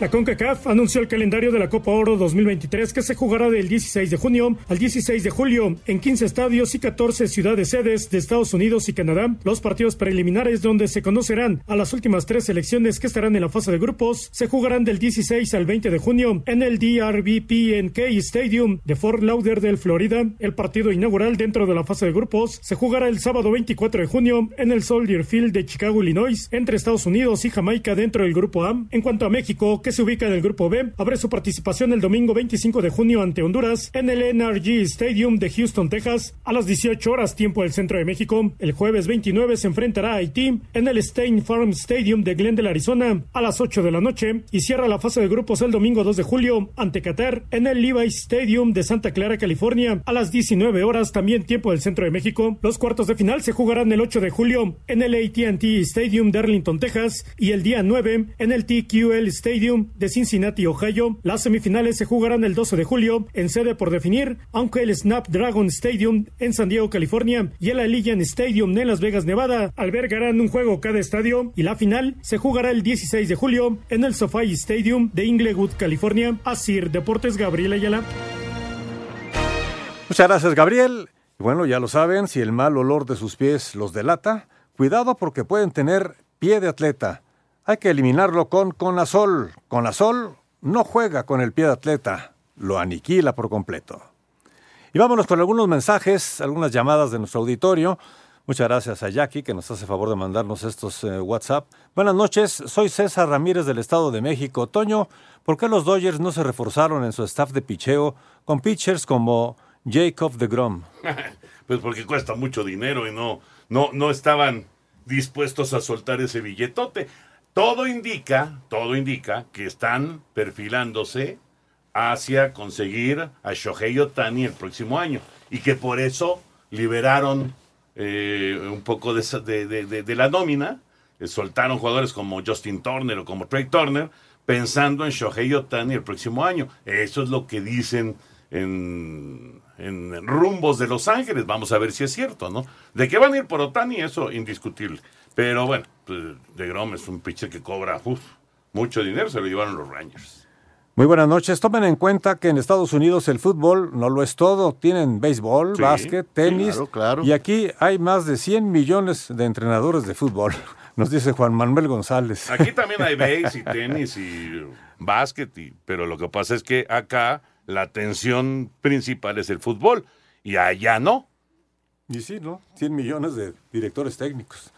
La CONCACAF anunció el calendario de la Copa Oro 2023 que se jugará del 16 de junio al 16 de julio en 15 estadios y 14 ciudades sedes de Estados Unidos y Canadá. Los partidos preliminares donde se conocerán a las últimas tres selecciones que estarán en la fase de grupos se jugarán del 16 al 20 de junio en el DRBPNK Stadium de Fort Lauderdale, Florida. El partido inaugural dentro de la fase de grupos se jugará el sábado 24 de junio en el Soldier Field de Chicago, Illinois, entre Estados Unidos y Jamaica dentro del grupo A. En cuanto a México, que se ubica en el grupo B, abre su participación el domingo 25 de junio ante Honduras en el NRG Stadium de Houston, Texas, a las 18 horas tiempo del centro de México. El jueves 29 se enfrentará a Haití en el State Farm Stadium de Glendale, Arizona, a las 8 de la noche y cierra la fase de grupos el domingo 2 de julio ante Qatar en el Levi's Stadium de Santa Clara, California, a las 19 horas también tiempo del centro de México. Los cuartos de final se jugarán el 8 de julio en el AT&T Stadium de Arlington, Texas y el día 9 en el TQL Stadium de Cincinnati, Ohio. Las semifinales se jugarán el 12 de julio en sede por definir, aunque el Snapdragon Stadium en San Diego, California y el Allegiant Stadium en Las Vegas, Nevada albergarán un juego cada estadio y la final se jugará el 16 de julio en el SoFi Stadium de Inglewood, California. Así Deportes Gabriel Ayala. Muchas gracias, Gabriel. Bueno, ya lo saben, si el mal olor de sus pies los delata, cuidado porque pueden tener pie de atleta. Hay que eliminarlo con Conazol. Conazol no juega con el pie de atleta, lo aniquila por completo. Y vámonos con algunos mensajes, algunas llamadas de nuestro auditorio. Muchas gracias a Jackie que nos hace favor de mandarnos estos eh, WhatsApp. Buenas noches, soy César Ramírez del Estado de México. Toño, ¿por qué los Dodgers no se reforzaron en su staff de picheo con pitchers como Jacob de Grom? pues porque cuesta mucho dinero y no, no, no estaban dispuestos a soltar ese billetote. Todo indica, todo indica que están perfilándose hacia conseguir a Shohei Otani el próximo año y que por eso liberaron eh, un poco de, de, la nómina, eh, soltaron jugadores como Justin Turner o como Trey Turner pensando en Shohei Otani el próximo año. Eso es lo que dicen en, en rumbos de Los Ángeles. Vamos a ver si es cierto, ¿no? De que van a ir por Otani, eso indiscutible. Pero bueno, pues, de Grom es un pitcher que cobra mucho dinero, se lo llevaron los Rangers. Muy buenas noches. Tomen en cuenta que en Estados Unidos el fútbol no lo es todo. Tienen béisbol, básquet, tenis. claro. Y aquí hay más de 100 millones de entrenadores de fútbol. Nos dice Juan Manuel González. Aquí también hay béis y tenis y básquet, y, pero lo que pasa es que acá la atención principal es el fútbol y allá no. Y sí, ¿no? 100 millones de directores técnicos.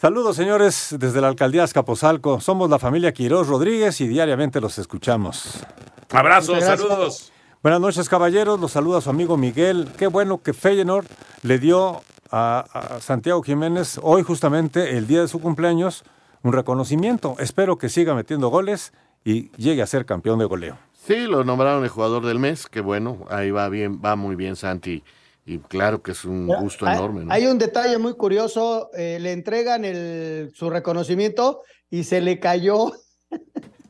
Saludos, señores, desde la alcaldía Azcapotzalco. Somos la familia Quiroz Rodríguez y diariamente los escuchamos. Abrazos, saludos. Buenas noches, caballeros. Los saluda su amigo Miguel. Qué bueno que Feyenoord le dio a, a, Santiago Jiménez hoy, justamente el día de su cumpleaños, un reconocimiento. Espero que siga metiendo goles y llegue a ser campeón de goleo. Sí, lo nombraron el jugador del mes. Qué bueno. Ahí va bien, va muy bien Santi y claro que es un gusto enorme. Hay un detalle muy curioso, eh, le entregan el, su reconocimiento y se le cayó.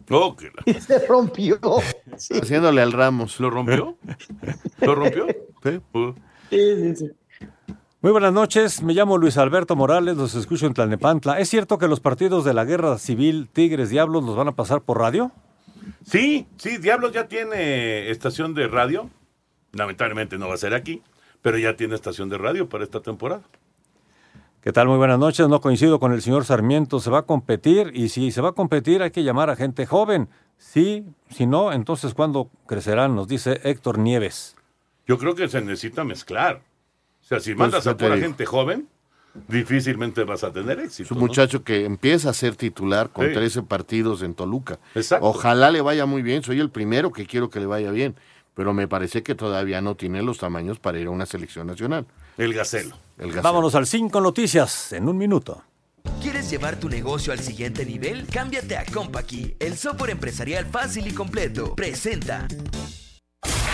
Oh, y se rompió. Haciéndole al Ramos. ¿Lo rompió? ¿Lo rompió? Sí. sí, sí, Muy buenas noches, me llamo Luis Alberto Morales, los escucho en Tlalnepantla. ¿Es cierto que los partidos de la guerra civil Tigres Diablos los van a pasar por radio? Sí, sí, Diablos ya tiene estación de radio. Lamentablemente no va a ser aquí pero ya tiene estación de radio para esta temporada. ¿Qué tal? Muy buenas noches. No coincido con el señor Sarmiento. Se va a competir y si se va a competir hay que llamar a gente joven. Sí, si no, entonces ¿cuándo crecerán? Nos dice Héctor Nieves. Yo creo que se necesita mezclar. O sea, si mandas pues, a toda gente joven, difícilmente vas a tener éxito. Es un muchacho que empieza a ser titular con 13 partidos en Toluca. Ojalá le vaya muy bien. Soy el primero que quiero que le vaya bien pero me parece que todavía no tiene los tamaños para ir a una selección nacional. El Gacelo. El gacelo. Vámonos al 5 Noticias en un minuto. ¿Quieres llevar tu negocio al siguiente nivel? Cámbiate a Compaqui, el software empresarial fácil y completo. Presenta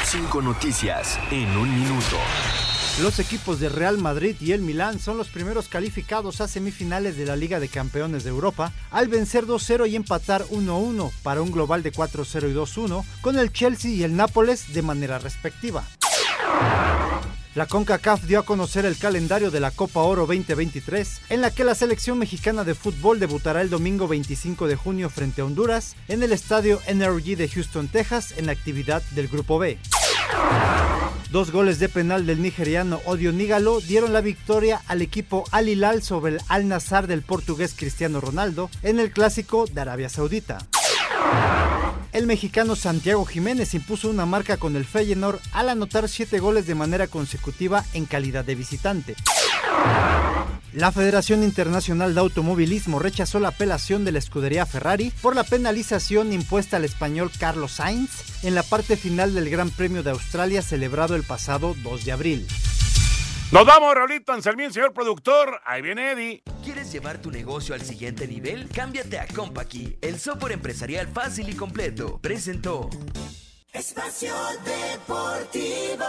5 Noticias en un minuto. Los equipos de Real Madrid y el Milán son los primeros calificados a semifinales de la Liga de Campeones de Europa al vencer 2-0 y empatar 1-1 para un global de 4-0 y 2-1 con el Chelsea y el Nápoles de manera respectiva. La CONCACAF dio a conocer el calendario de la Copa Oro 2023, en la que la selección mexicana de fútbol debutará el domingo 25 de junio frente a Honduras en el estadio NRG de Houston, Texas, en la actividad del Grupo B. Dos goles de penal del nigeriano Odio Nígalo dieron la victoria al equipo Al Hilal sobre el Al Nazar del portugués Cristiano Ronaldo en el clásico de Arabia Saudita. El mexicano Santiago Jiménez impuso una marca con el Feyenoord al anotar siete goles de manera consecutiva en calidad de visitante. La Federación Internacional de Automovilismo rechazó la apelación de la escudería Ferrari por la penalización impuesta al español Carlos Sainz en la parte final del Gran Premio de Australia celebrado el pasado 2 de abril. Nos vamos, Raulito Anselmín, señor productor. Ahí viene Eddie. ¿Quieres llevar tu negocio al siguiente nivel? Cámbiate a Compaqui, el software empresarial fácil y completo. Presentó. Espacio Deportivo.